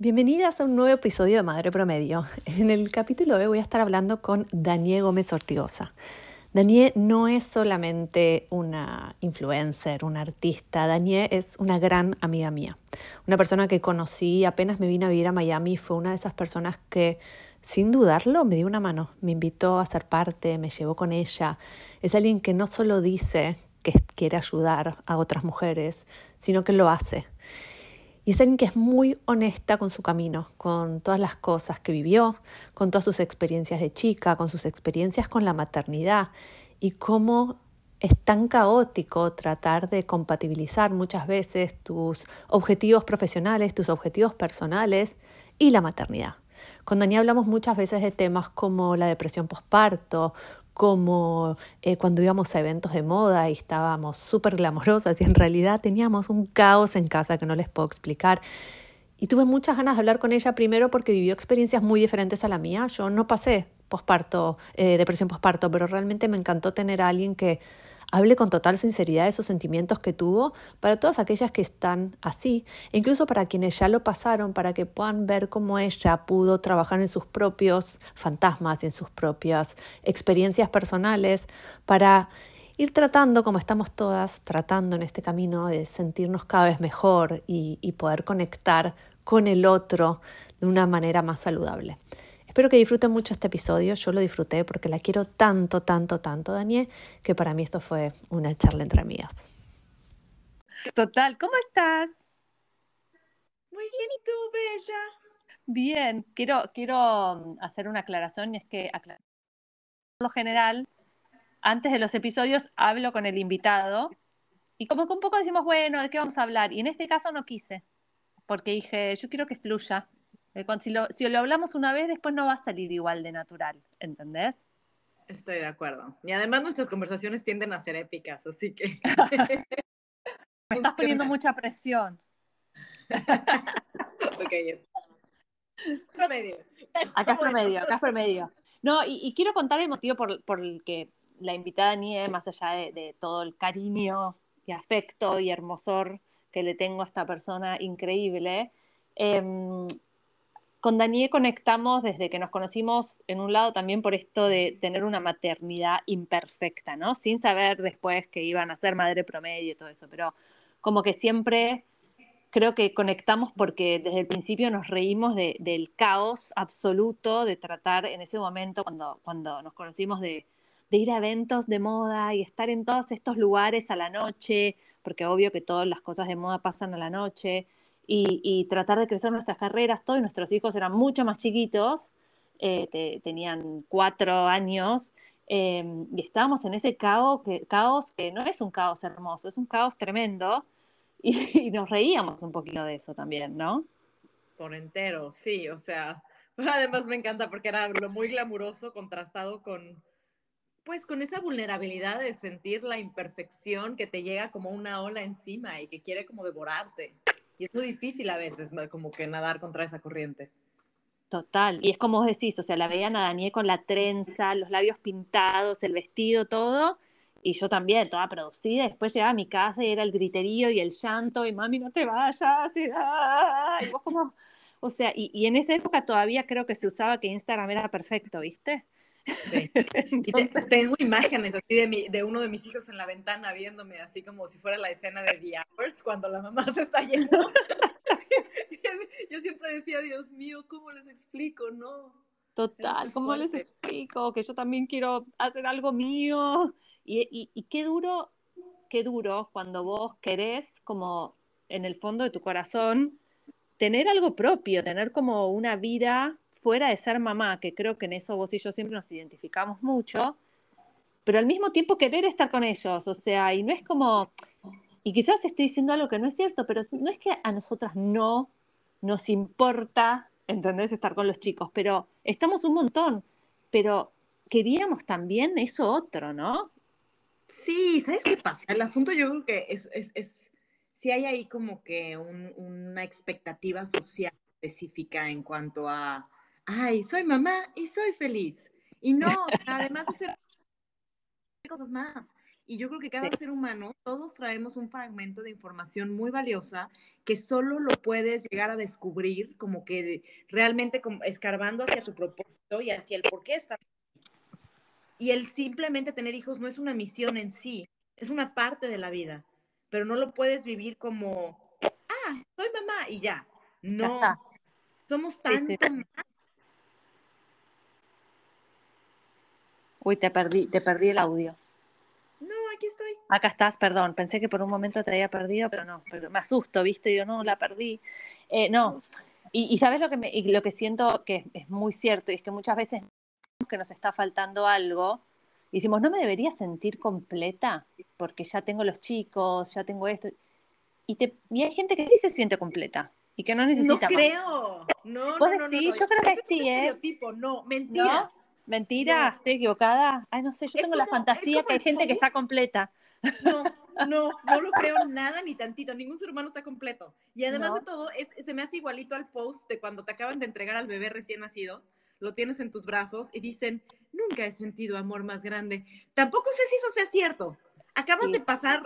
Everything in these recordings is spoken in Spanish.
Bienvenidas a un nuevo episodio de Madre Promedio. En el capítulo de hoy voy a estar hablando con Daniel Gómez Ortigosa. Daniel no es solamente una influencer, una artista. Daniel es una gran amiga mía. Una persona que conocí apenas me vine a vivir a Miami. Fue una de esas personas que, sin dudarlo, me dio una mano. Me invitó a ser parte, me llevó con ella. Es alguien que no solo dice que quiere ayudar a otras mujeres, sino que lo hace. Y es alguien que es muy honesta con su camino, con todas las cosas que vivió, con todas sus experiencias de chica, con sus experiencias con la maternidad y cómo es tan caótico tratar de compatibilizar muchas veces tus objetivos profesionales, tus objetivos personales y la maternidad. Con Dani hablamos muchas veces de temas como la depresión postparto, como eh, cuando íbamos a eventos de moda y estábamos súper glamorosas y en realidad teníamos un caos en casa que no les puedo explicar. Y tuve muchas ganas de hablar con ella primero porque vivió experiencias muy diferentes a la mía. Yo no pasé posparto, eh, depresión posparto, pero realmente me encantó tener a alguien que hable con total sinceridad de esos sentimientos que tuvo para todas aquellas que están así, e incluso para quienes ya lo pasaron, para que puedan ver cómo ella pudo trabajar en sus propios fantasmas en sus propias experiencias personales, para ir tratando, como estamos todas tratando en este camino, de sentirnos cada vez mejor y poder conectar con el otro de una manera más saludable. Espero que disfruten mucho este episodio. Yo lo disfruté porque la quiero tanto, tanto, tanto, Daniel, que para mí esto fue una charla entre amigas. Total, ¿cómo estás? Muy bien, ¿y tú, Bella? Bien, quiero, quiero mm, hacer una aclaración y es que, por lo general, antes de los episodios hablo con el invitado y como que un poco decimos, bueno, ¿de qué vamos a hablar? Y en este caso no quise, porque dije, yo quiero que fluya. Eh, si, lo, si lo hablamos una vez, después no va a salir igual de natural, ¿entendés? Estoy de acuerdo. Y además nuestras conversaciones tienden a ser épicas, así que... Me estás poniendo mucha presión. ok. Promedio. Acá es promedio, acá es promedio. No, y, quiero contar el motivo por, por, el que la invitada Nie, más allá de, de, todo el cariño y afecto y hermosor que le tengo a esta persona increíble, eh, con Daniel conectamos desde que nos conocimos en un lado también por esto de tener una maternidad imperfecta, ¿no? Sin saber después que iban a ser madre promedio y todo eso, pero como que siempre creo que conectamos porque desde el principio nos reímos del caos absoluto de tratar en ese momento, cuando, cuando nos conocimos, de, de ir a eventos de moda y estar en todos estos lugares a la noche, porque obvio que todas las cosas de moda pasan a la noche y, tratar de crecer nuestras carreras. Todos nuestros hijos eran mucho más chiquitos, eh, tenían cuatro años, em, y estábamos en ese caos que, caos que no es un caos hermoso, es un caos tremendo, y, nos reíamos un poquito de eso también, ¿no? Por entero, sí, o sea, además me encanta porque era lo muy glamuroso contrastado con, pues con esa vulnerabilidad de sentir la imperfección que te llega como una ola encima y que quiere como devorarte. Y es muy difícil a veces como que nadar contra esa corriente. Total, y es como vos decís, o sea, la veían a Daniel con la trenza, los labios pintados, el vestido, todo, y yo también, toda producida, después llegaba a mi casa y era el griterío y el llanto, y mami, no te vayas, y, y vos como, o sea, y, y, en esa época todavía creo que se usaba que Instagram era perfecto, ¿viste? Y tengo imágenes así de, de uno de mis hijos en la ventana viéndome, así como si fuera la escena de The Hours, cuando la mamá se está yendo. Yo siempre decía, Dios mío, ¿cómo les explico? No. Total, ¿cómo les explico? Que yo también quiero hacer algo mío. Y, y, y qué duro, qué duro cuando vos querés, como en el fondo de tu corazón, tener algo propio, tener como una vida fuera de ser mamá, que creo que en eso vos y yo siempre nos identificamos mucho, pero al mismo tiempo querer estar con ellos, o sea, y no es como, y quizás estoy diciendo algo que no es cierto, pero no es que a nosotras no nos importa, ¿entendés?, estar con los chicos, pero estamos un montón, pero queríamos también eso otro, ¿no? Sí, ¿sabes qué pasa? El asunto yo creo que es, es, es si hay ahí como que una expectativa social específica en cuanto a ay, soy mamá y soy feliz. Y no, además de ser cosas más. Y yo creo que cada ser humano, todos traemos un fragmento de información muy valiosa que solo lo puedes llegar a descubrir como que realmente como escarbando hacia tu propósito y hacia el por qué estás. Y el simplemente tener hijos no es una misión en sí, es una parte de la vida, pero no lo puedes vivir como, ah, soy mamá y ya. No, somos tanto más. Uy, te perdí, te perdí el audio aquí estoy. Acá estás, perdón. Pensé que por un momento te había perdido, pero no, pero me asusto, ¿viste? Yo no, la perdí. Eh, no. Y, sabes lo que, me, lo que siento que es, muy cierto, y es que muchas veces que nos está faltando algo, y decimos, no me debería sentir completa, porque ya tengo los chicos, ya tengo esto. Y, te, y hay gente que sí se siente completa y que no necesita. No creo. No, ¿Vos no, no, Yo creo que sí, ¿eh? No, mentira. Mentira, estoy equivocada. Ay, no sé, yo tengo la fantasía que hay gente que está completa. No, no, no lo creo nada ni tantito. Ningún ser humano está completo. Y además de todo, es, se me hace igualito al post de cuando te acaban de entregar al bebé recién nacido, lo tienes en tus brazos y dicen, nunca he sentido amor más grande. Tampoco sé si eso sea cierto. Acabas de pasar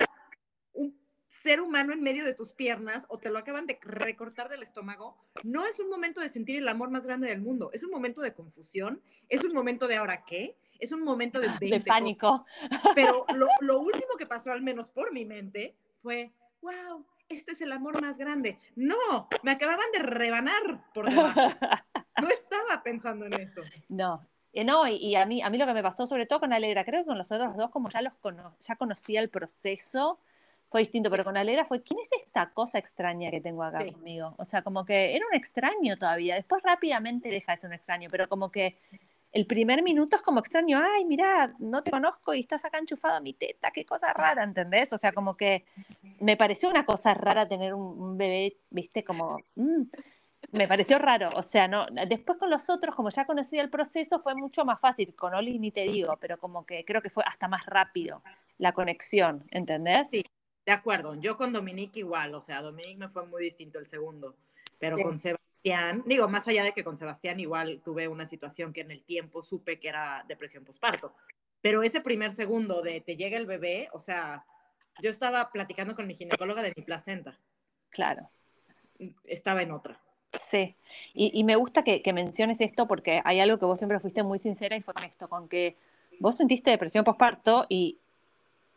ser humano en medio de tus piernas o te lo acaban de recortar del estómago, no es un momento de sentir el amor más grande del mundo, es un momento de confusión, es un momento de ahora qué, es un momento de, de pánico. Pero lo, lo, último que pasó, al menos por mi mente, fue, wow, este es el amor más grande. No, me acababan de rebanar por debajo. No estaba pensando en eso. No, eh, no, y, a, mí, a mí lo que me pasó, sobre todo con Alegra, creo que con los otros dos, como ya los ya conocía el proceso, fue distinto, pero con Alera fue, ¿quién es esta cosa extraña que tengo acá conmigo? O sea, como que era un extraño todavía, después rápidamente deja de ser un extraño, pero como que el primer minuto es como extraño, ay, mira, no te conozco y estás acá enchufado a mi teta, qué cosa rara, ¿entendés? O sea, como que me pareció una cosa rara tener un, bebé, viste, como... Mm, me pareció raro, o sea, no, después con los otros, como ya conocía el proceso, fue mucho más fácil, con Oli ni te digo, pero como que creo que fue hasta más rápido la conexión, ¿entendés? Sí, de acuerdo, yo con Dominique igual, o sea, Dominique me fue muy distinto el segundo, pero con Sebastián, digo, más allá de que con Sebastián igual tuve una situación que en el tiempo supe que era depresión postparto, pero ese primer segundo de te llega el bebé, o sea, yo estaba platicando con mi ginecóloga de mi placenta. Claro. Estaba en otra. Sí, y, y me gusta que, que, menciones esto porque hay algo que vos siempre fuiste muy sincera y fue con esto, con que vos sentiste depresión postparto y,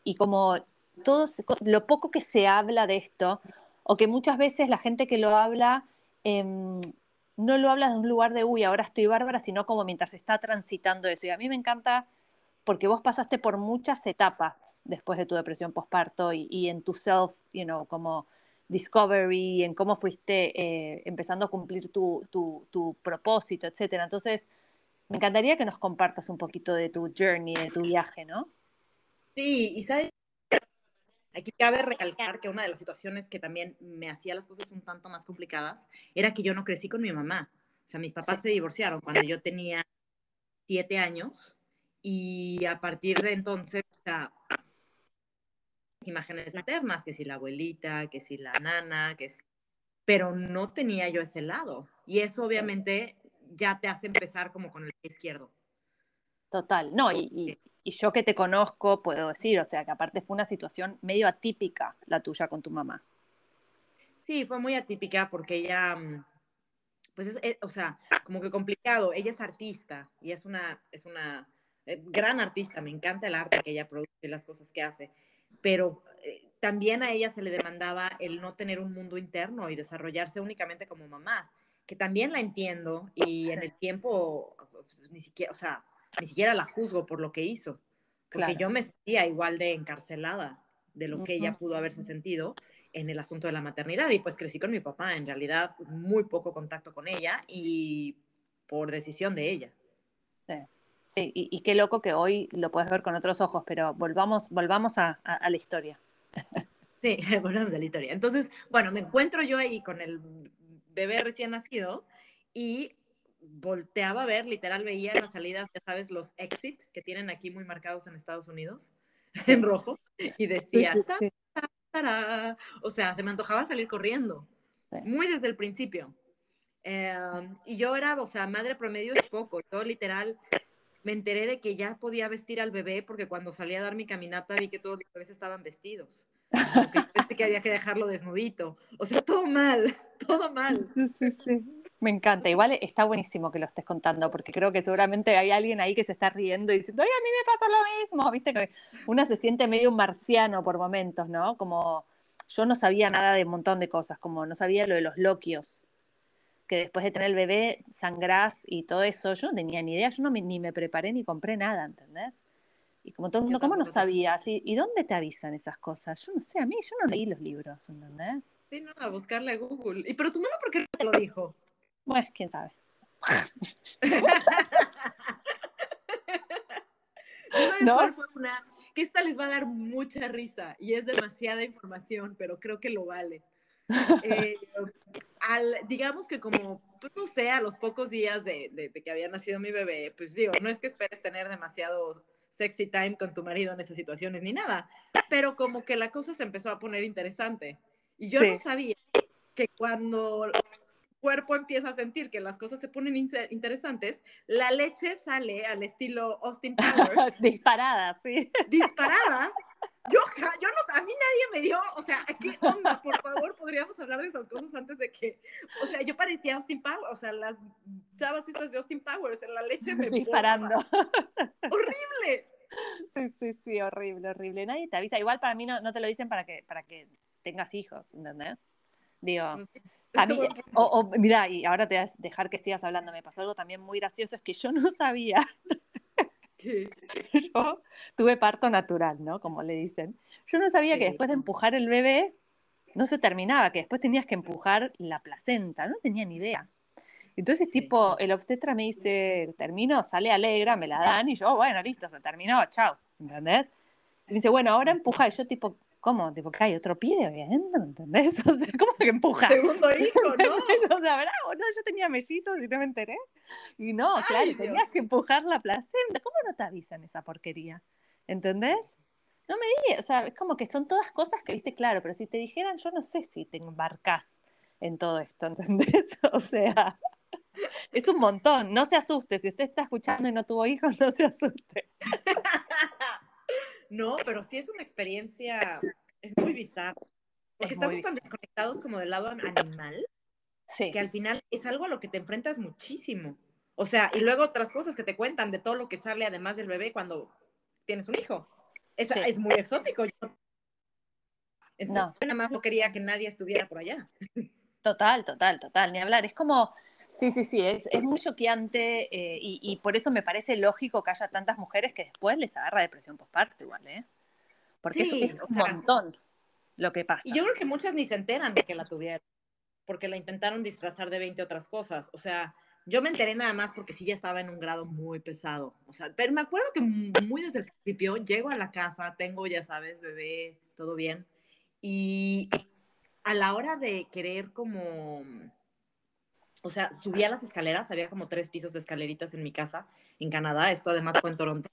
y como todo, lo poco que se habla de esto, o que muchas veces la gente que lo habla em, no lo habla de un lugar de, uy, ahora estoy bárbara, sino como mientras está transitando eso. Y a mí me encanta porque vos pasaste por muchas etapas después de tu depresión postparto y, en tu self, you know, como discovery, en cómo fuiste eh, empezando a cumplir tu, tu, tu propósito, etcétera. Entonces, me encantaría que nos compartas un poquito de tu journey, de tu viaje, ¿no? Sí, y sabes Aquí cabe recalcar que una de las situaciones que también me hacía las cosas un tanto más complicadas era que yo no crecí con mi mamá. O sea, mis papás se divorciaron cuando yo tenía siete años y a partir de entonces, o sea, imágenes maternas, que si la abuelita, que si la nana, que si... Pero no tenía yo ese lado. Y eso obviamente ya te hace empezar como con el pie izquierdo. Total, no, y, y yo que te conozco, puedo decir, o sea, que aparte fue una situación medio atípica la tuya con tu mamá. Sí, fue muy atípica porque ella, mm, pues, es, eh, o sea, como que complicado. Ella es artista y es una, es una eh, gran artista. Me encanta el arte que ella produce y las cosas que hace. Pero eh, también a ella se le demandaba el no tener un mundo interno y desarrollarse únicamente como mamá, que también la entiendo y en el tiempo, pues, ni siquiera, o sea, ni siquiera la juzgo por lo que hizo, porque yo me sentía igual de encarcelada de lo que ella pudo haberse sentido en el asunto de la maternidad y pues crecí con mi papá, en realidad muy poco contacto con ella y por decisión de ella. Sí, sí y, qué loco que hoy lo puedes ver con otros ojos, pero volvamos, volvamos a, a la historia. Sí, volvamos a la historia. Entonces, bueno, me encuentro yo ahí con el bebé recién nacido y volteaba a ver, literal veía las salidas, ya sabes, los exit que tienen aquí muy marcados en Estados Unidos, en rojo, y decía, o sea, se me antojaba salir corriendo, muy desde el principio. Em, y yo era, o sea, madre promedio es poco, yo literal me enteré de que ya podía vestir al bebé porque cuando salí a dar mi caminata vi que todos los bebés estaban vestidos. Que, que había que dejarlo desnudito. O sea, todo mal, todo mal. Sí, sí, sí. Me encanta. Igual está buenísimo que lo estés contando, porque creo que seguramente hay alguien ahí que se está riendo y diciendo, ¡ay, a mí me pasa lo mismo! Viste que uno se siente medio un marciano por momentos, ¿no? Como yo no sabía nada de un montón de cosas, como no sabía lo de los loquios, que después de tener el bebé sangrás y todo eso, yo no tenía ni idea, yo no me, ni me preparé ni compré nada, ¿entendés? Y como todo el mundo, ¿cómo no sabías? ¿Y, dónde te avisan esas cosas? Yo no sé, a mí yo no leí los libros, ¿entendés? Sí, no, a buscarle a Google. ¿Y pero tu mamá por qué no te lo dijo? Pues quién sabe. ¿No cuál fue una? Que esta les va a dar mucha risa y es demasiada información, pero creo que lo vale. Eh, al, digamos que como, pues, no sé, a los pocos días de, de, que había nacido mi bebé, pues digo, no es que esperes tener demasiado sexy time con tu marido en esas situaciones ni nada, pero como que la cosa se empezó a poner interesante. Y yo no sabía que cuando cuerpo empieza a sentir que las cosas se ponen interesantes, la leche sale al estilo Austin Powers. Disparada, sí. Disparada. Yo, yo no, a mí nadie me dio, o sea, ¿qué onda? Por favor, podríamos hablar de esas cosas antes de que, o sea, yo parecía Austin Powers, o sea, las chavas estas de Austin Powers, en la leche me Disparando. Horrible. Sí, sí, sí, horrible, horrible. Nadie te avisa. Igual para mí no, no te lo dicen para que, para que tengas hijos, ¿entendés? Digo, a mí, o, mira, y ahora te voy a dejar que sigas hablando. Me pasó algo también muy gracioso, es que yo no sabía. yo tuve parto natural, ¿no? Como le dicen. Yo no sabía que después de empujar el bebé, no se terminaba, que después tenías que empujar la placenta. No tenía ni idea. Entonces, tipo, el obstetra me dice, termino, sale alegra, me la dan, y yo, bueno, listo, se terminó, chao, ¿entendés? Y me dice, bueno, ahora empuja, y yo, tipo, ¿Cómo? Tipo, que hay otro pie ¿me ¿entendés? O sea, ¿cómo que empuja? Segundo hijo, ¿no? o sea, bravo, no, yo tenía mellizos y no me enteré. Y no, claro, tenías que empujar la placenta. ¿Cómo no te avisan esa porquería? ¿Entendés? No me digas, o sea, es como que son todas cosas que viste claro, pero si te dijeran, yo no sé si te embarcás en todo esto, ¿entendés? O sea, es un montón, no se asuste, si usted está escuchando y no tuvo hijos, no se asuste. No, pero sí es una experiencia, es muy bizarro. Porque estamos tan desconectados como del lado animal, sí. que al final es algo a lo que te enfrentas muchísimo. O sea, y luego otras cosas que te cuentan de todo lo que sale además del bebé cuando tienes un hijo. Es, es muy exótico. Entonces, no. nada más no quería que nadie estuviera por allá. Total, total, total. Ni hablar. Es como, Sí, sí, sí, es, es muy choqueante eh, y, y, por eso me parece lógico que haya tantas mujeres que después les agarra depresión postparto igual, ¿eh? Porque es un montón lo que pasa. Y yo creo que muchas ni se enteran de que la tuvieron, porque la intentaron disfrazar de 20 otras cosas. O sea, yo me enteré nada más porque sí ya estaba en un grado muy pesado. O sea, pero me acuerdo que muy desde el principio llego a la casa, tengo, ya sabes, bebé, todo bien. Y a la hora de querer como o sea, subía las escaleras, había como tres pisos de escaleritas en mi casa, en Canadá, esto además fue en Toronto,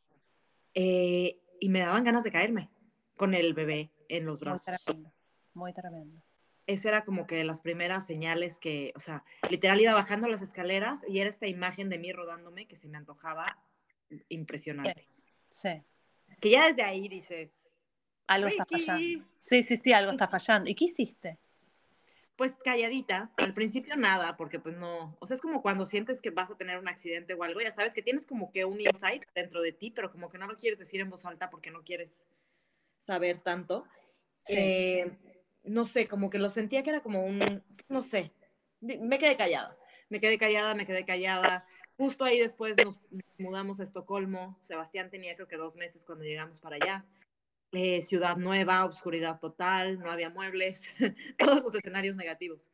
eh, y me daban ganas de caerme con el bebé en los brazos. Muy tremendo, muy tremendo. Esa era como que las primeras señales que, o sea, literal iba bajando las escaleras y era esta imagen de mí rodándome que se me antojaba impresionante. Sí. Que ya desde ahí dices... Algo está fallando. Sí, sí, sí, algo está fallando. ¿Y qué hiciste? Pues calladita, al principio nada, porque pues no, o sea, es como cuando sientes que vas a tener un accidente o algo, ya sabes que tienes como que un insight dentro de ti, pero como que no lo quieres decir en voz alta porque no quieres saber tanto. Eh, no sé, como que lo sentía que era como un, no sé, me quedé callada, me quedé callada, me quedé callada. Justo ahí después nos mudamos a Estocolmo, Sebastián tenía creo que dos meses cuando llegamos para allá. Eh, ciudad nueva, obscuridad total, no había muebles, todos los escenarios negativos.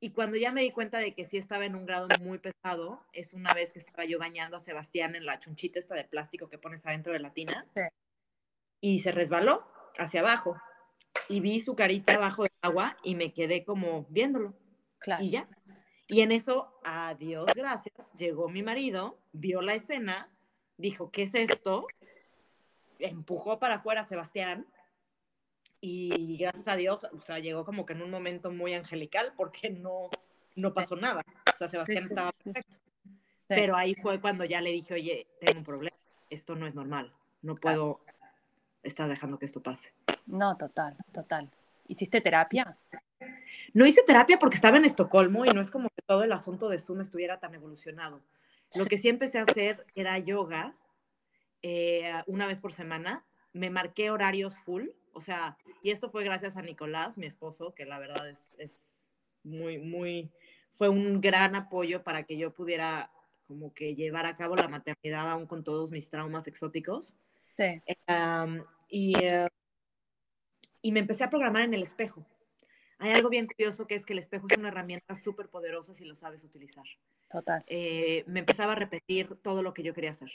Y cuando ya me di cuenta de que sí estaba en un grado muy pesado, es una vez que estaba yo bañando a Sebastián en la chunchita esta de plástico que pones adentro de la tina. Y se resbaló hacia abajo. Y vi su carita abajo del agua y me quedé como viéndolo. Claro. Y ya. Y en eso, adiós, gracias, llegó mi marido, vio la escena, dijo, ¿qué es esto? Empujó para afuera a Sebastián y gracias a Dios, o sea, llegó como que en un momento muy angelical porque no, no pasó nada. O sea, Sebastián estaba perfecto. Pero ahí fue cuando ya le dije, oye, tengo un problema, esto no es normal, no puedo estar dejando que esto pase. No, total, total. ¿Hiciste terapia? No hice terapia porque estaba en Estocolmo y no es como que todo el asunto de Zoom estuviera tan evolucionado. Lo que sí empecé a hacer era yoga eh, una vez por semana. Me marqué horarios full, o sea, y esto fue gracias a Nicolás, mi esposo, que la verdad es, es muy, muy, fue un gran apoyo para que yo pudiera como que llevar a cabo la maternidad aún con todos mis traumas exóticos. Sí. y, eh, y me empecé a programar en el espejo. Hay algo bien curioso que es que el espejo es una herramienta súper poderosa si lo sabes utilizar. Total. Eh, me empezaba a repetir todo lo que yo quería hacer.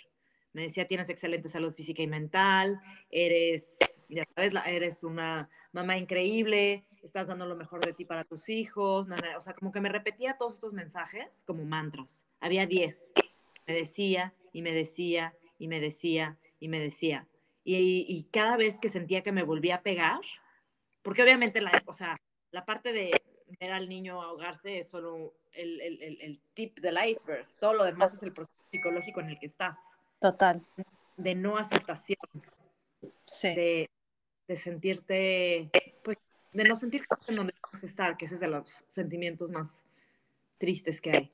Me decía, tienes excelente salud física y mental, eres, ya sabes, eres una mamá increíble, estás dando lo mejor de ti para tus hijos. o sea, como que me repetía todos estos mensajes como mantras. Había 10. Me decía y me decía y me decía y me decía. Y, y, cada vez que sentía que me volvía a pegar, porque obviamente la, o sea, la parte de ver al niño ahogarse es solo el, el, el, tip del iceberg. Todo lo demás es el proceso psicológico en el que estás. Total. De no aceptación. Sí. De, de sentirte, pues, de no sentir en donde tienes que estar, que ese es de los sentimientos más tristes que hay.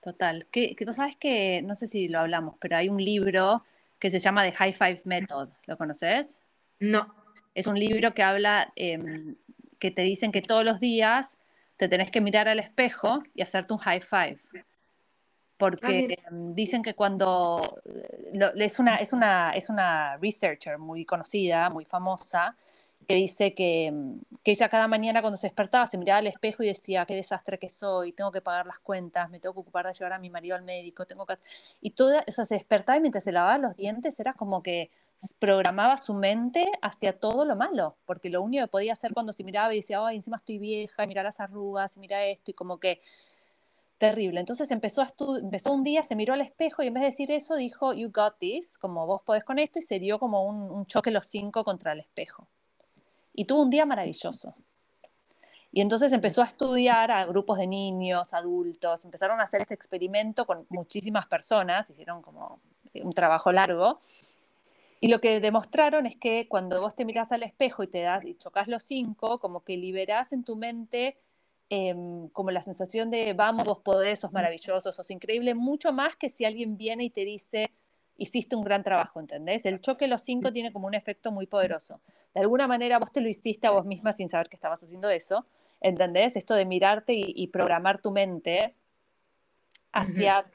Total. Que, que tú sabes que, no sé si lo hablamos, pero hay un libro que se llama The High Five Method. ¿Lo conoces? No. Es un libro que habla, eh, que te dicen que todos los días te tenés que mirar al espejo y hacerte un high five. Porque ah, em, dicen que cuando es, una, es, una, es una researcher muy conocida, muy famosa, que dice que, em, que, ella cada mañana cuando se despertaba se miraba al espejo y decía, qué desastre que soy, tengo que pagar las cuentas, me tengo que ocupar de llevar a mi marido al médico, tengo que... Y toda, o sea, se despertaba y mientras se lavaba los dientes era como que programaba su mente hacia todo lo malo, porque lo único que podía hacer cuando se miraba y decía, ay, encima estoy vieja, y mira las arrugas, y mira esto, y como que terrible. Entonces empezó, a empezó un día, se miró al espejo y en vez de decir eso dijo, you got this, como vos podés con esto, y se dio como un, un choque los cinco contra el espejo. Y tuvo un día maravilloso. Y entonces empezó a estudiar a grupos de niños, adultos, empezaron a hacer este experimento con muchísimas personas, hicieron como un trabajo largo, y lo que demostraron es que cuando vos te mirás al espejo y te das y chocas los cinco, como que liberás en tu mente em, como la sensación de vamos, vos podés, sos maravilloso, sos increíble, mucho más que si alguien viene y te dice hiciste un gran trabajo, ¿entendés? El choque los cinco tiene como un efecto muy poderoso. De alguna manera vos te lo hiciste a vos misma sin saber que estabas haciendo eso, ¿entendés? Esto de mirarte y, programar tu mente hacia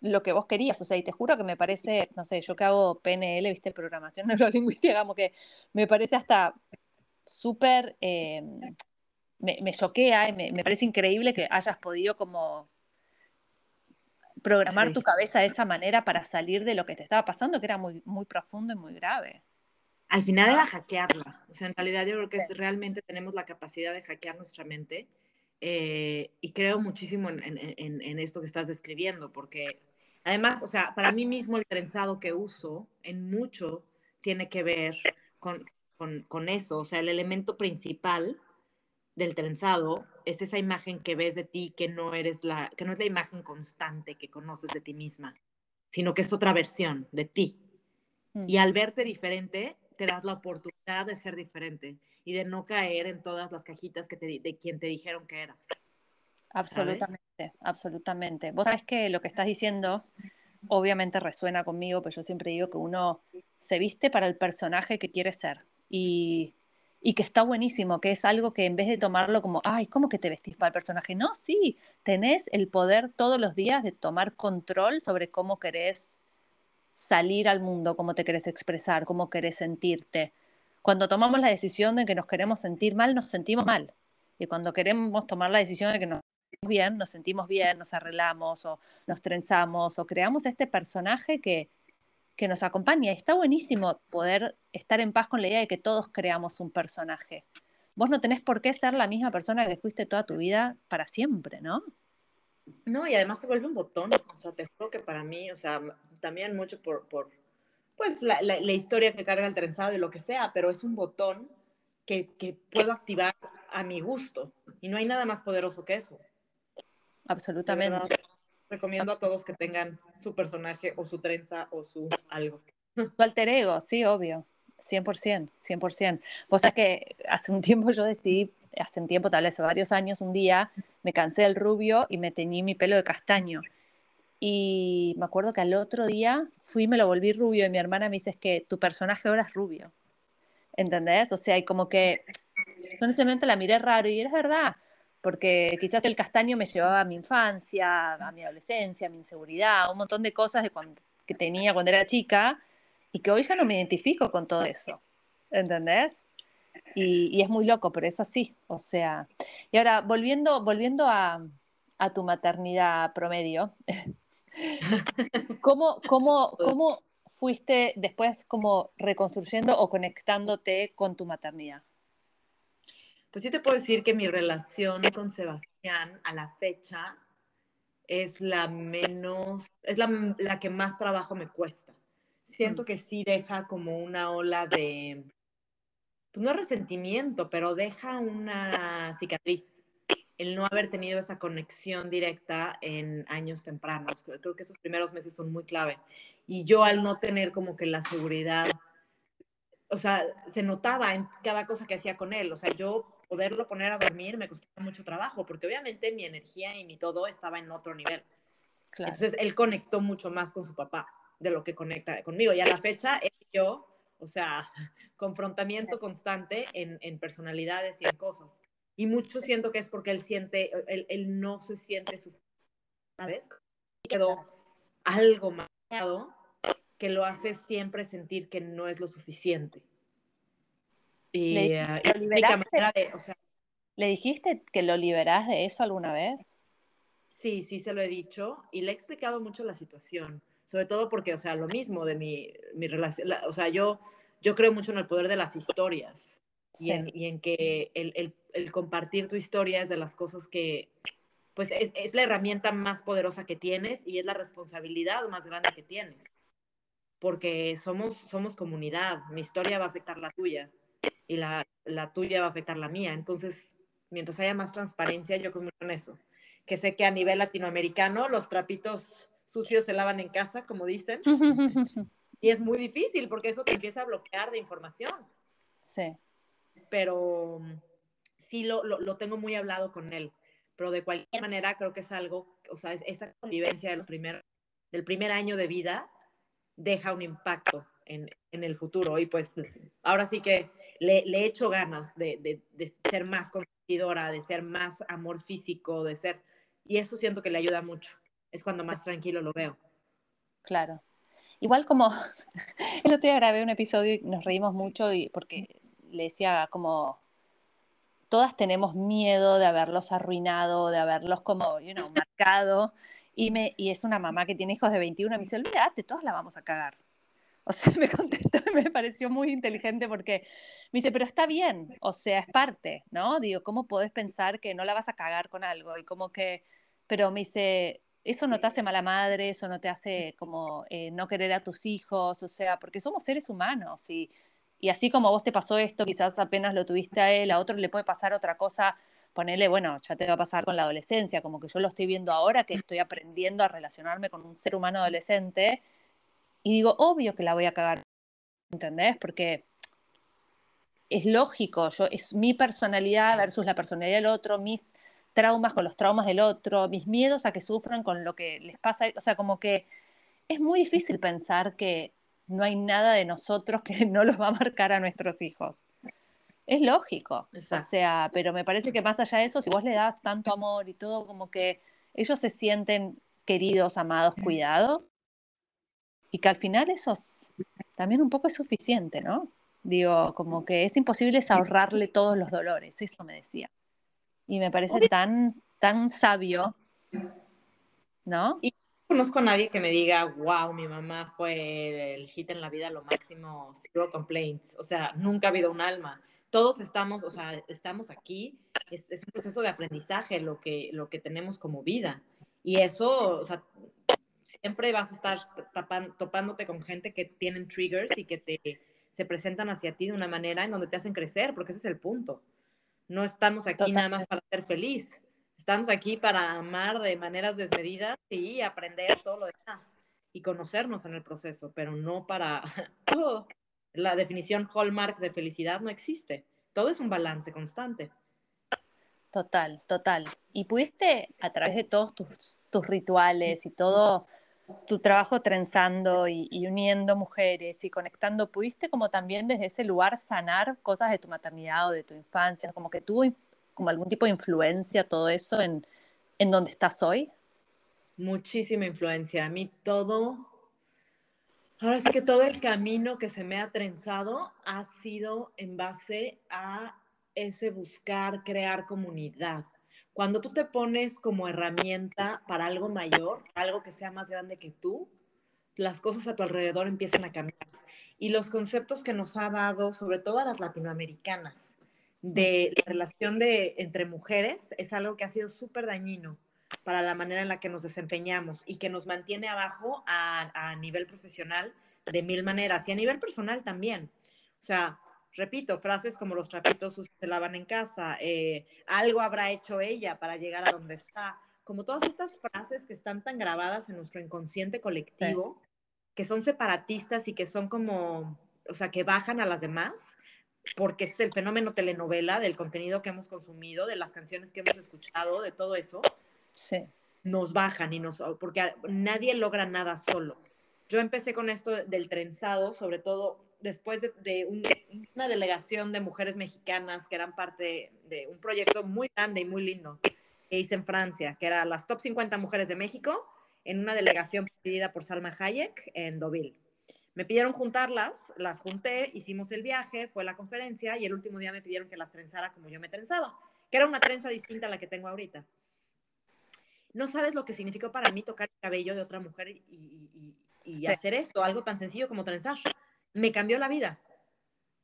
lo que vos querías. O sea, y te juro que me parece, no sé, yo que hago PNL, viste, programación neurolingüística, como que me parece hasta súper, eh, me, me, choquea y me, parece increíble que hayas podido como programar tu cabeza de esa manera para salir de lo que te estaba pasando, que era muy, muy profundo y muy grave. Al final era hackearla. O sea, en realidad yo creo que realmente tenemos la capacidad de hackear nuestra mente. Eh, y creo muchísimo en, en, en, esto que estás describiendo, porque Además, o sea, para mí mismo el trenzado que uso en mucho tiene que ver con, con, eso. O sea, el elemento principal del trenzado es esa imagen que ves de ti que no eres la, que no es la imagen constante que conoces de ti misma, sino que es otra versión de ti. Y al verte diferente, te das la oportunidad de ser diferente y de no caer en todas las cajitas que te, de quien te dijeron que eras. Absolutamente, absolutamente. Vos sabés que lo que estás diciendo obviamente resuena conmigo, pero yo siempre digo que uno se viste para el personaje que quiere ser y, y que está buenísimo, que es algo que en vez de tomarlo como, ay, ¿cómo que te vestís para el personaje? No, sí, tenés el poder todos los días de tomar control sobre cómo querés salir al mundo, cómo te querés expresar, cómo querés sentirte. Cuando tomamos la decisión de que nos queremos sentir mal, nos sentimos mal. Y cuando queremos tomar la decisión de que nos bien, nos sentimos bien, nos arreglamos o nos trenzamos o creamos este personaje que, que nos acompaña. Está buenísimo poder estar en paz con la idea de que todos creamos un personaje. Vos no tenés por qué ser la misma persona que fuiste toda tu vida para siempre, ¿no? No, y además se vuelve un botón. O sea, te juro que para mí, o sea, también mucho por, por pues, la, la, la historia que carga el trenzado y lo que sea, pero es un botón que, que puedo activar a mi gusto. Y no hay nada más poderoso que eso. Absolutamente. Recomiendo a todos que tengan su personaje o su trenza o su algo. Tu alter ego, sí, obvio. 100%, 100%. O sea que hace un tiempo yo decidí, hace un tiempo, tal vez hace varios años, un día me cansé del rubio y me teñí mi pelo de castaño. Y me acuerdo que al otro día fui y me lo volví rubio y mi hermana me dice es que tu personaje ahora es rubio. ¿Entendés? O sea, y como que yo en ese momento la miré raro y era verdad, porque quizás el castaño me llevaba a mi infancia, a mi adolescencia, a mi inseguridad, un montón de cosas de cuando, que tenía cuando era chica y que hoy ya no me identifico con todo eso. ¿Entendés? Y, y es muy loco, pero eso sí. O sea, y ahora volviendo, volviendo a, a tu maternidad promedio, ¿Cómo, cómo, cómo fuiste después como reconstruyendo o conectándote con tu maternidad? Pues sí te puedo decir que mi relación con Sebastián a la fecha es la menos, es la, la que más trabajo me cuesta. Siento mm. que sí deja como una ola de, pues no resentimiento, pero deja una cicatriz el no haber tenido esa conexión directa en años tempranos. Creo que esos primeros meses son muy clave. Y yo al no tener como que la seguridad, o sea, se notaba en cada cosa que hacía con él. O sea, yo poderlo poner a dormir me costaba mucho trabajo, porque obviamente mi energía y mi todo estaba en otro nivel. Entonces él conectó mucho más con su papá de lo que conecta conmigo. Y a la fecha, él y yo, o sea, confrontamiento constante en, en personalidades y en cosas. Y mucho siento que es porque él siente, él, no se siente su, ¿sabes? Quedó algo marcado que lo hace siempre sentir que no es lo suficiente. Y, ¿Le, uh, de, o sea, ¿Le dijiste que lo liberás de eso alguna vez? Sí, sí se lo he dicho y le he explicado mucho la situación, sobre todo porque, o sea, lo mismo de mi, mi relación, o sea, yo, yo creo mucho en el poder de las historias y, en, que el, compartir tu historia es de las cosas que, pues es, la herramienta más poderosa que tienes y es la responsabilidad más grande que tienes. Porque somos, somos comunidad, mi historia va a afectar la tuya y la, la tuya va a afectar la mía. Entonces, mientras haya más transparencia, yo creo en eso. Que sé que a nivel latinoamericano los trapitos sucios se lavan en casa, como dicen. y es muy difícil porque eso te empieza a bloquear de información. Sí pero sí lo, lo, tengo muy hablado con él. Pero de cualquier manera creo que es algo, o sea, esa convivencia de los primer, del primer año de vida deja un impacto en, en el futuro. Y pues ahora sí que le, le echo ganas de, ser más consentidora, de ser más amor físico, de ser... Y eso siento que le ayuda mucho. Es cuando más tranquilo lo veo. Claro. Igual como el otro día grabé un episodio y nos reímos mucho y porque le decía como, todas tenemos miedo de haberlos arruinado, de haberlos como, you know, marcado. Y, me, y es una mamá que tiene hijos de 21, me dice, olvídate, todos la vamos a cagar. O sea, me contestó y me pareció muy inteligente porque me dice, pero está bien, o sea, es parte, ¿no? Digo, ¿cómo podés pensar que no la vas a cagar con algo? Y como que, pero me dice, eso no te hace mala madre, eso no te hace como eh, no querer a tus hijos, o sea, porque somos seres humanos y y así como vos te pasó esto, quizás apenas lo tuviste a él, a otro le puede pasar otra cosa, ponerle, bueno, ya te va a pasar con la adolescencia, como que yo lo estoy viendo ahora, que estoy aprendiendo a relacionarme con un ser humano adolescente, y digo, obvio que la voy a cagar, ¿entendés? Porque es lógico, yo, es mi personalidad versus la personalidad del otro, mis traumas con los traumas del otro, mis miedos a que sufran con lo que les pasa, o sea, como que es muy difícil pensar que no hay nada de nosotros que no los va a marcar a nuestros hijos. Es lógico. O sea, pero me parece que más allá de eso, si vos le das tanto amor y todo, como que ellos se sienten queridos, amados, cuidados, y que al final eso también un poco es suficiente, ¿no? Digo, como que es imposible ahorrarle todos los dolores, eso me decía. Y me parece tan, tan sabio, ¿no? conozco a nadie que me diga, wow, mi mamá fue el hit en la vida, lo máximo, zero complaints. O sea, nunca ha habido un alma. Todos estamos, o sea, estamos aquí. Es, un proceso de aprendizaje lo que, lo que tenemos como vida. Y eso, o sea, siempre vas a estar topándote con gente que tienen triggers y que te, se presentan hacia ti de una manera en donde te hacen crecer, porque ese es el punto. No estamos aquí nada más para ser feliz Estamos aquí para amar de maneras desmedidas y aprender todo lo demás y conocernos en el proceso, pero no para... Oh, la definición hallmark de felicidad no existe. Todo es un balance constante. Total, total. ¿Y pudiste, a través de todos tus, tus rituales y todo tu trabajo trenzando y, uniendo mujeres y conectando, ¿pudiste como también desde ese lugar sanar cosas de tu maternidad o de tu infancia? Como que tuvo como algún tipo de influencia todo eso en, en donde estás hoy? Muchísima influencia. A mí todo, ahora sí que todo el camino que se me ha trenzado ha sido en base a ese buscar crear comunidad. Cuando tú te pones como herramienta para algo mayor, algo que sea más grande que tú, las cosas a tu alrededor empiezan a cambiar. Y los conceptos que nos ha dado, sobre todo a las latinoamericanas, de la relación de, entre mujeres, es algo que ha sido súper dañino para la manera en la que nos desempeñamos y que nos mantiene abajo a, a nivel profesional de mil maneras y a nivel personal también. O sea, repito, frases como los trapitos se lavan en casa, eh, algo habrá hecho ella para llegar a donde está, como todas estas frases que están tan grabadas en nuestro inconsciente colectivo, que son separatistas y que son como, o sea, que bajan a las demás, porque es el fenómeno telenovela del contenido que hemos consumido, de las canciones que hemos escuchado, de todo eso, sí. nos bajan y nos, porque nadie logra nada solo. Yo empecé con esto del trenzado, sobre todo después de, una delegación de mujeres mexicanas que eran parte de, un proyecto muy grande y muy lindo que hice en Francia, que era las top 50 mujeres de México, en una delegación presidida por Salma Hayek en Deauville. Me pidieron juntarlas, las junté, hicimos el viaje, fue la conferencia y el último día me pidieron que las trenzara como yo me trenzaba, que era una trenza distinta a la que tengo ahorita. No sabes lo que significó para mí tocar el cabello de otra mujer y, y hacer esto, algo tan sencillo como trenzar me cambió la vida,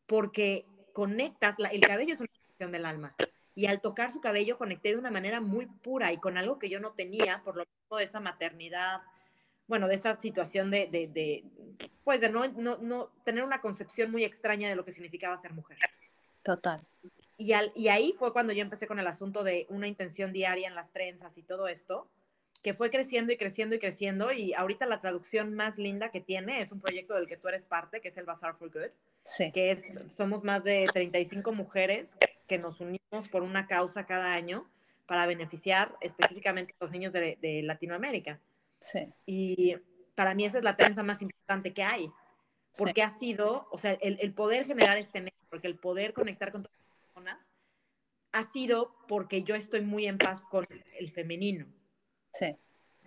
porque conectas, el cabello es una conexión del alma, y al tocar su cabello conecté de una manera muy pura y con algo que yo no tenía, por lo mismo de esa maternidad, bueno, de esa situación de, de, pues de no, no, no, tener una concepción muy extraña de lo que significaba ser mujer. Total. Y, al, y ahí fue cuando yo empecé con el asunto de una intención diaria en las trenzas y todo esto, que fue creciendo y creciendo y creciendo y ahorita la traducción más linda que tiene es un proyecto del que tú eres parte, que es el Bazaar for Good, sí. que es, somos más de 35 mujeres que nos unimos por una causa cada año para beneficiar específicamente a los niños de, de Latinoamérica. Sí. Y para mí esa es la trenza más importante que hay, porque ha sido, o sea, el, el poder generar este porque el poder conectar con todas las personas, ha sido porque yo estoy muy en paz con el femenino. Sí.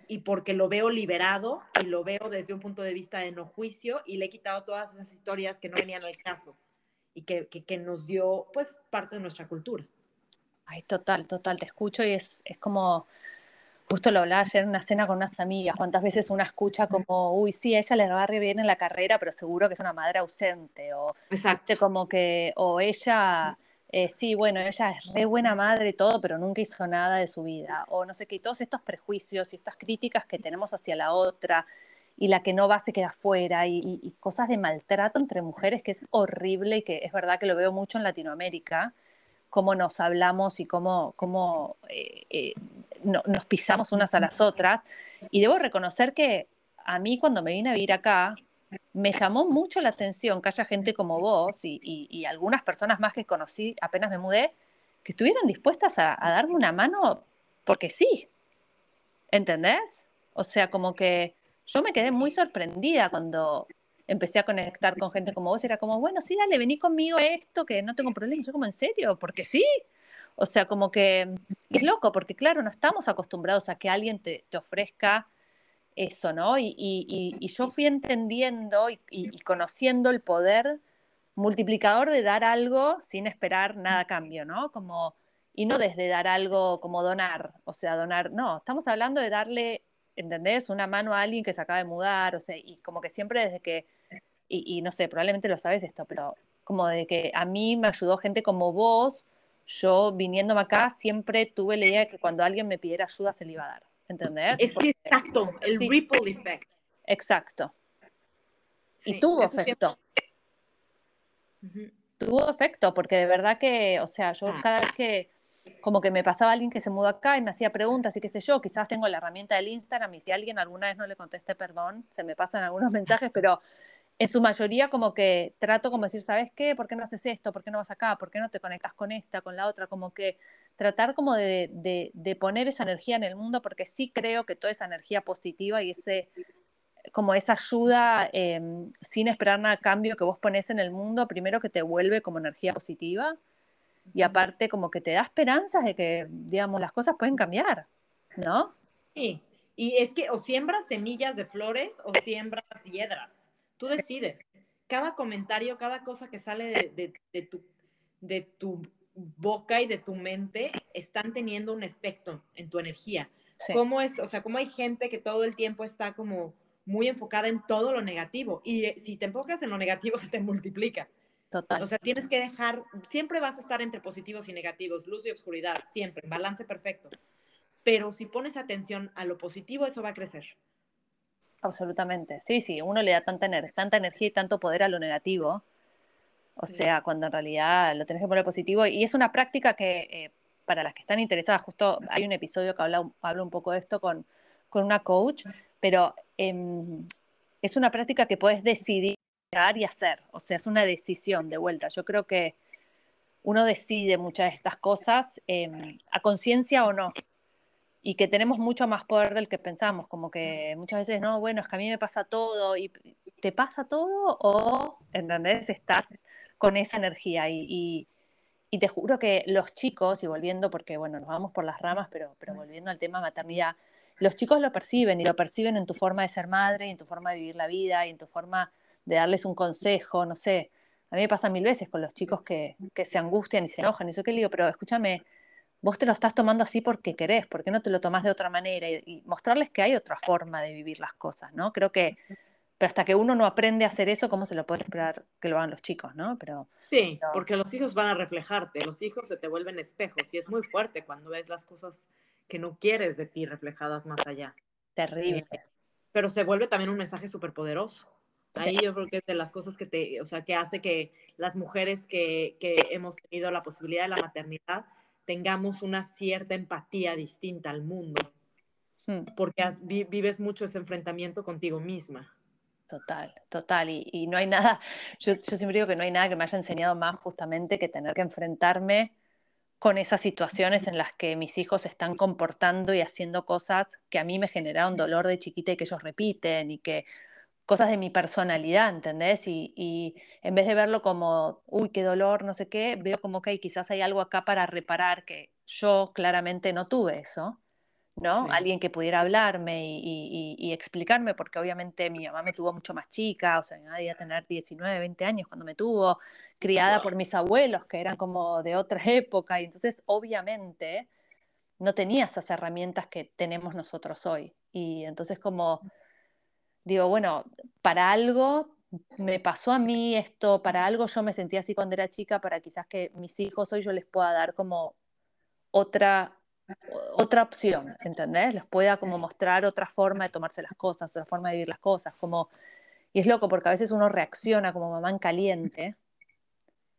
Y porque lo veo liberado y lo veo desde un punto de vista de no juicio y le he quitado todas esas historias que no venían al caso y que, que, nos dio pues parte de nuestra cultura. Ay, total, total, te escucho y es, es como, justo lo hablaba ayer en una cena con unas amigas, cuántas veces una escucha como, uy, sí, a ella le va re bien en la carrera, pero seguro que es una madre ausente, o Exacto. como que, o ella eh, sí, bueno, ella es re buena madre y todo, pero nunca hizo nada de su vida, o no sé qué, todos estos prejuicios y estas críticas que tenemos hacia la otra, y la que no va se queda fuera, y, cosas de maltrato entre mujeres que es horrible y que es verdad que lo veo mucho en Latinoamérica, cómo nos hablamos y cómo, cómo eh, eh, nos pisamos unas a las otras. Y debo reconocer que a mí cuando me vine a vivir acá, me llamó mucho la atención que haya gente como vos y, algunas personas más que conocí apenas me mudé, que estuvieran dispuestas a, darme una mano porque sí. ¿Entendés? O sea, como que yo me quedé muy sorprendida cuando empecé a conectar con gente como vos. Era como, bueno, sí, dale, vení conmigo esto, que no tengo problema. Yo como, ¿en serio? Porque sí. O sea, como que es loco, porque claro, no estamos acostumbrados a que alguien te ofrezca eso, ¿no? Y, yo fui entendiendo y, conociendo el poder multiplicador de dar algo sin esperar nada a cambio, ¿no? Como, y no desde dar algo como donar, o sea, donar, no, estamos hablando de darle, ¿entendés? Una mano a alguien que se acaba de mudar, o sea, y como que siempre desde que, y, no sé, probablemente lo sabes esto, pero como de que a mí me ayudó gente como vos, yo viniéndome acá siempre tuve la idea de que cuando alguien me pidiera ayuda se le iba a dar. ¿Entendés? Es que exacto, el ripple effect. Exacto. y tuvo efecto. Tuvo efecto, porque de verdad que, o sea, yo ah. cada vez que como que me pasaba alguien que se mudó acá y me hacía preguntas y qué sé yo, quizás tengo la herramienta del Instagram y si alguien alguna vez no le contesté perdón, se me pasan algunos mensajes, pero en su mayoría como que trato como decir, ¿sabes qué? ¿Por qué no haces esto? ¿Por qué no vas acá? ¿Por qué no te conectas con esta, con la otra? Como que tratar como de, de, poner esa energía en el mundo, porque sí creo que toda esa energía positiva y ese como esa ayuda em, sin esperar nada a cambio que vos pones en el mundo, primero que te vuelve como energía positiva y aparte como que te da esperanzas de que, digamos, las cosas pueden cambiar, ¿no? Sí, y es que o siembras semillas de flores o siembras hiedras, tú decides. Cada comentario, cada cosa que sale de, tu, de tu boca y de tu mente están teniendo un efecto en tu energía. ¿Cómo es, o sea, cómo hay gente que todo el tiempo está como muy enfocada en todo lo negativo. Y eh, si te enfocas en lo negativo, se te multiplica. Total. O sea, tienes que dejar, siempre vas a estar entre positivos y negativos, luz y oscuridad, siempre, en balance perfecto. Pero si pones atención a lo positivo, eso va a crecer. Absolutamente. Sí, sí, uno le da tanta, tanta energía y tanto poder a lo negativo. O sea, cuando en realidad lo tenés que poner positivo. Y es una práctica que, eh, para las que están interesadas, justo hay un episodio que habla, habla un poco de esto con, con una coach, pero em, es una práctica que puedes decidir y hacer, o sea, es una decisión de vuelta. Yo creo que uno decide muchas de estas cosas em, a conciencia o no, y que tenemos mucho más poder del que pensamos, como que muchas veces, no, bueno, es que a mí me pasa todo, y te pasa todo o, ¿entendés? Estás con esa energía y, y, te juro que los chicos, y volviendo, porque bueno, nos vamos por las ramas, pero, pero volviendo al tema maternidad, los chicos lo perciben y lo perciben en tu forma de ser madre, y en tu forma de vivir la vida, y en tu forma de darles un consejo, no sé. A mí me pasa mil veces con los chicos que, se angustian y se enojan, y eso que le digo, pero escúchame, vos te lo estás tomando así porque querés, ¿por qué no te lo tomás de otra manera? Y, mostrarles que hay otra forma de vivir las cosas, ¿no? Creo que, pero hasta que uno no aprende a hacer eso, ¿cómo se lo puede esperar que lo hagan los chicos, ¿no? Pero, sí, porque los hijos van a reflejarte, los hijos se te vuelven espejos y es muy fuerte cuando ves las cosas que no quieres de ti reflejadas más allá. Terrible. Eh, pero se vuelve también un mensaje súper poderoso. Ahí yo creo que es de las cosas que te, o sea, que hace que las mujeres que, que hemos tenido la posibilidad de la maternidad tengamos una cierta empatía distinta al mundo. Porque vives mucho ese enfrentamiento contigo misma. Total, total. Y, y no hay nada, yo, yo, siempre digo que no hay nada que me haya enseñado más justamente que tener que enfrentarme con esas situaciones en las que mis hijos se están comportando y haciendo cosas que a mí me generaron dolor de chiquita y que ellos repiten y que cosas de mi personalidad, ¿entendés? Y, en vez de verlo como, uy, qué dolor, no sé qué, veo como que quizás hay algo acá para reparar que yo claramente no tuve eso. ¿no? Alguien que pudiera hablarme y, explicarme, porque obviamente mi mamá me tuvo mucho más chica, o sea, mi mamá debía tener 19, 20 años cuando me tuvo, criada por mis abuelos, que eran como de otra época, y entonces obviamente no tenía esas herramientas que tenemos nosotros hoy. Y entonces como digo, bueno, para algo me pasó a mí esto, para algo yo me sentía así cuando era chica, para quizás que mis hijos hoy yo les pueda dar como otra otra opción, ¿entendés? Les pueda como mostrar otra forma de tomarse las cosas, otra forma de vivir las cosas, como, y es loco porque a veces uno reacciona como mamá en caliente,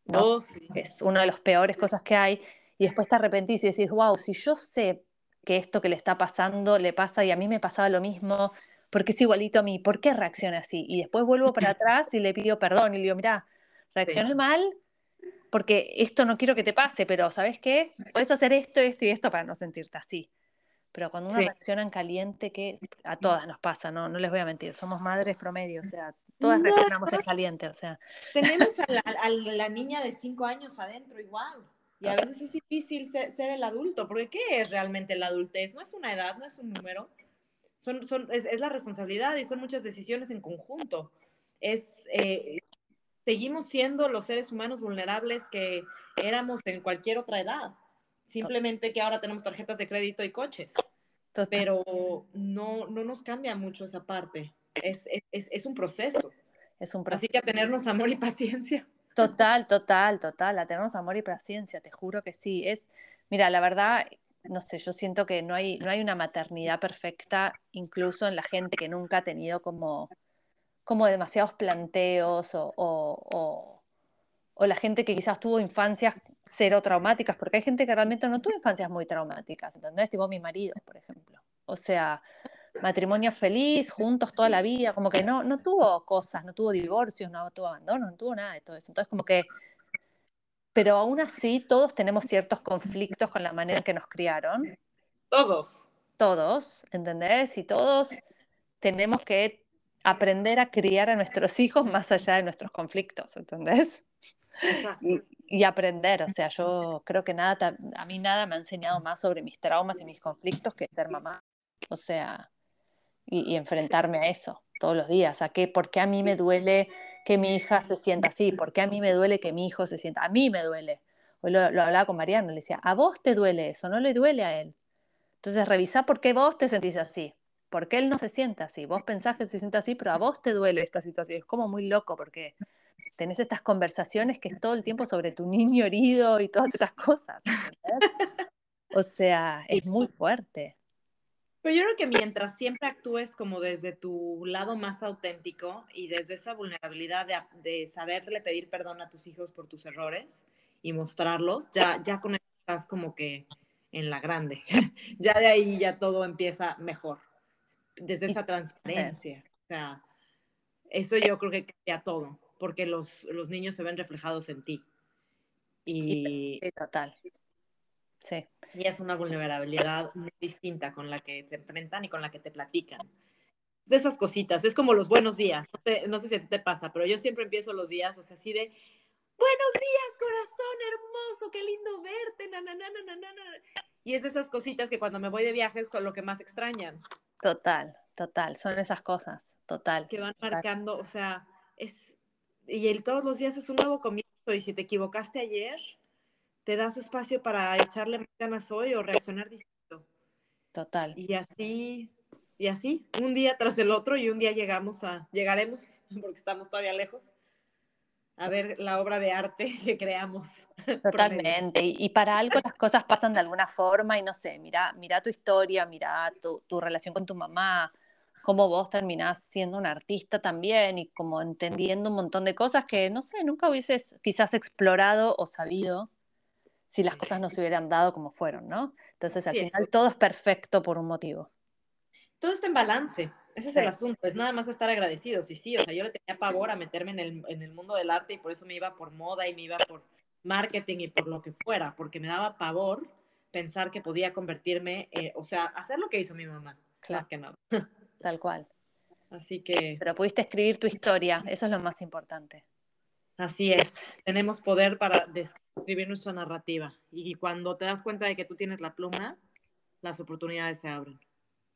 ¿no? Oh, Es una de las peores cosas que hay, y después te arrepentís y decís, wow, si yo sé que esto que le está pasando le pasa y a mí me pasaba lo mismo, porque es igualito a mí, ¿por qué reacciona así? Y después vuelvo para atrás y le pido perdón y le digo, mira, reaccioné mal, porque esto no quiero que te pase, pero ¿sabes qué? Puedes hacer esto, esto y esto para no sentirte así. Pero cuando uno reacciona en caliente, que a todas nos pasa, ¿no? No les voy a mentir, somos madres promedio, o sea, todas reaccionamos en caliente, o sea. Tenemos a la, niña de cinco años adentro igual. Y a veces es difícil ser, el adulto, porque ¿qué es realmente la adultez? No es una edad, no es un número. Son, son, es, es la responsabilidad y son muchas decisiones en conjunto. Es eh, seguimos siendo los seres humanos vulnerables que éramos en cualquier otra edad. Simplemente que ahora tenemos tarjetas de crédito y coches. Pero no, no nos cambia mucho esa parte. Es, es, es, un proceso. Es un proceso. Así que a tenernos amor y paciencia. Total, total, total. A tenernos amor y paciencia, te juro que sí. Es, mira, la verdad, no sé, yo siento que no hay, no hay una maternidad perfecta, incluso en la gente que nunca ha tenido como como demasiados planteos o, o la gente que quizás tuvo infancias cero traumáticas, porque hay gente que realmente no tuvo infancias muy traumáticas, ¿entendés? Tipo mi marido, por ejemplo. O sea, matrimonio feliz, juntos toda la vida, como que no, no tuvo cosas, no tuvo divorcios, no tuvo abandono, no tuvo nada de todo eso. Entonces, como que, pero aún así todos tenemos ciertos conflictos con la manera en que nos criaron. Todos. Todos, ¿entendés? Y todos tenemos que aprender a criar a nuestros hijos más allá de nuestros conflictos, ¿entendés? Y, aprender, o sea, yo creo que nada, a mí nada me ha enseñado más sobre mis traumas y mis conflictos que ser mamá. O sea, y, enfrentarme a eso todos los días, a qué, por qué a mí me duele que mi hija se sienta así, por qué a mí me duele que mi hijo se sienta, a mí me duele. Hoy lo, hablaba con Mariano, le decía, a vos te duele eso, no le duele a él. Entonces revisa por qué vos te sentís así, por qué él no se sienta así. Vos pensás que se sienta así, pero a vos te duele esta situación. Es como muy loco porque tenés estas conversaciones que es todo el tiempo sobre tu niño herido y todas esas cosas. O sea, es muy fuerte. Pero yo creo que mientras siempre actúes como desde tu lado más auténtico y desde esa vulnerabilidad de, de saberle pedir perdón a tus hijos por tus errores y mostrarlos, ya, ya con estás como que en la grande. ya de ahí ya todo empieza mejor, desde esa transparencia. O sea, eso yo creo que cambia todo, porque los, los niños se ven reflejados en ti. Y, sí, total. Y es una vulnerabilidad muy distinta con la que se enfrentan y con la que te platican. Es de esas cositas, es como los buenos días. No, sé si a ti te pasa, pero yo siempre empiezo los días, o sea, así de, buenos días, corazón hermoso, qué lindo verte, na, na, na, Y es de esas cositas que cuando me voy de viajes con lo que más extrañan. Total, total, son esas cosas, total. Que van marcando, o sea, es, y el, todos los días es un nuevo comienzo, y si te equivocaste ayer, te das espacio para echarle ganas hoy o reaccionar distinto. Total. Y así, y así, un día tras el otro y un día llegamos a, llegaremos, porque estamos todavía lejos, a ver la obra de arte que creamos. Totalmente. Y, para algo las cosas pasan de alguna forma y no sé, mira, mira tu historia, mira tu, tu relación con tu mamá, cómo vos terminás siendo un artista también y como entendiendo un montón de cosas que, no sé, nunca hubieses quizás explorado o sabido si las cosas no se hubieran dado como fueron, ¿no? Entonces al final todo es perfecto por un motivo. Todo está en balance, ese es el asunto, es nada más estar agradecidos. Y sí, o sea, yo le tenía pavor a meterme en el, en el mundo del arte y por eso me iba por moda y me iba por marketing y por lo que fuera, porque me daba pavor pensar que podía convertirme, o sea, hacer lo que hizo mi mamá, más que nada. Tal cual. Así que... Pero pudiste escribir tu historia, eso es lo más importante. Así es, tenemos poder para describir nuestra narrativa y cuando te das cuenta de que tú tienes la pluma, las oportunidades se abren.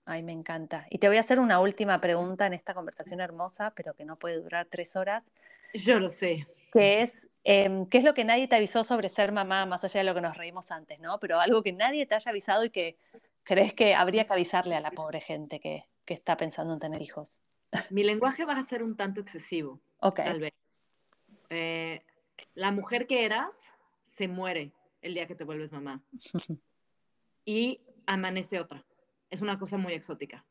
Ay, me encanta. Y te voy a hacer una última pregunta en esta conversación hermosa, pero que no puede durar tres horas. Yo lo sé. Que es, em, ¿qué es lo que nadie te avisó sobre ser mamá, más allá de lo que nos reímos antes, ¿no? Pero algo que nadie te haya avisado y que crees que habría que avisarle a la pobre gente que, que está pensando en tener hijos. Mi lenguaje va a ser un tanto excesivo, Ok. tal vez. Eh, la mujer que eras se muere el día que te vuelves mamá. y amanece otra. Es una cosa muy exótica.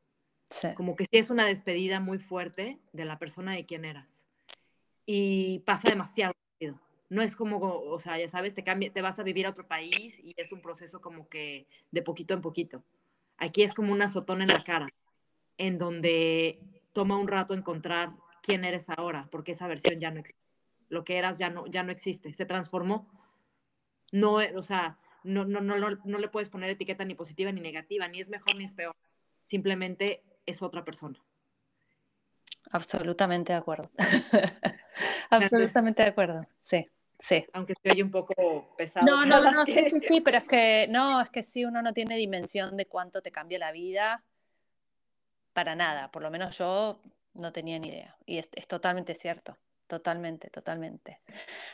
Como que sí es una despedida muy fuerte de la persona de quien eras. Y pasa demasiado rápido. No es como, o sea, ya sabes, te, cambia, te vas a vivir a otro país y es un proceso como que de poquito en poquito. Aquí es como un azotón en la cara, en donde toma un rato encontrar quién eres ahora, porque esa versión ya no existe lo que eras ya no, ya no existe, se transformó. No, o sea, no, no, no, no, le puedes poner etiqueta ni positiva ni negativa, ni es mejor ni es peor. Simplemente es otra persona. Absolutamente de acuerdo. Absolutamente de acuerdo, sí. Sí. Aunque se oye un poco pesado. No, no, no, sí, sí, sí, pero es que no, es que sí, uno no tiene dimensión de cuánto te cambia la vida, para nada. Por lo menos yo no tenía ni idea. Y es totalmente cierto. Totalmente, totalmente.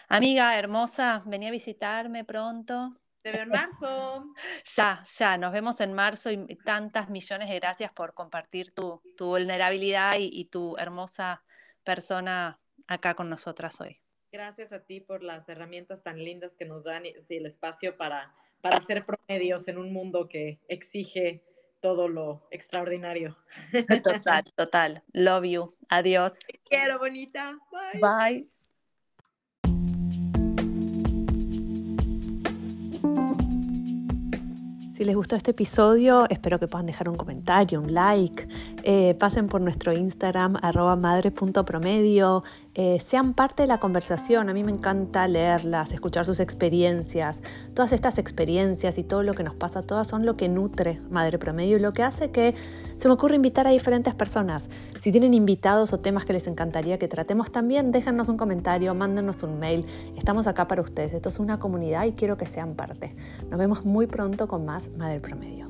Amiga hermosa, venía a visitarme pronto. Te veo en marzo. Ya, ya, nos vemos en marzo y tantas millones de gracias por compartir tu, vulnerabilidad y, tu hermosa persona acá con nosotras hoy. Gracias a ti por las herramientas tan lindas que nos dan y el espacio para, para ser promedios en un mundo que exige todo lo extraordinario. Total, total. Love you. Adiós. Te quiero, bonita. Bye. Bye. Si les gustó este episodio, espero que puedan dejar un comentario, un like. Eh, pasen por nuestro Instagram, arroba madre.promedio. Eh, sean parte de la conversación. A mí me encanta leerlas, escuchar sus experiencias. Todas estas experiencias y todo lo que nos pasa, todas son lo que nutre Madre Promedio y lo que hace que se me ocurre invitar a diferentes personas. Si tienen invitados o temas que les encantaría que tratemos también, déjanos un comentario, mándenos un mail. Estamos acá para ustedes. Esto es una comunidad y quiero que sean parte. Nos vemos muy pronto con más Madre Promedio.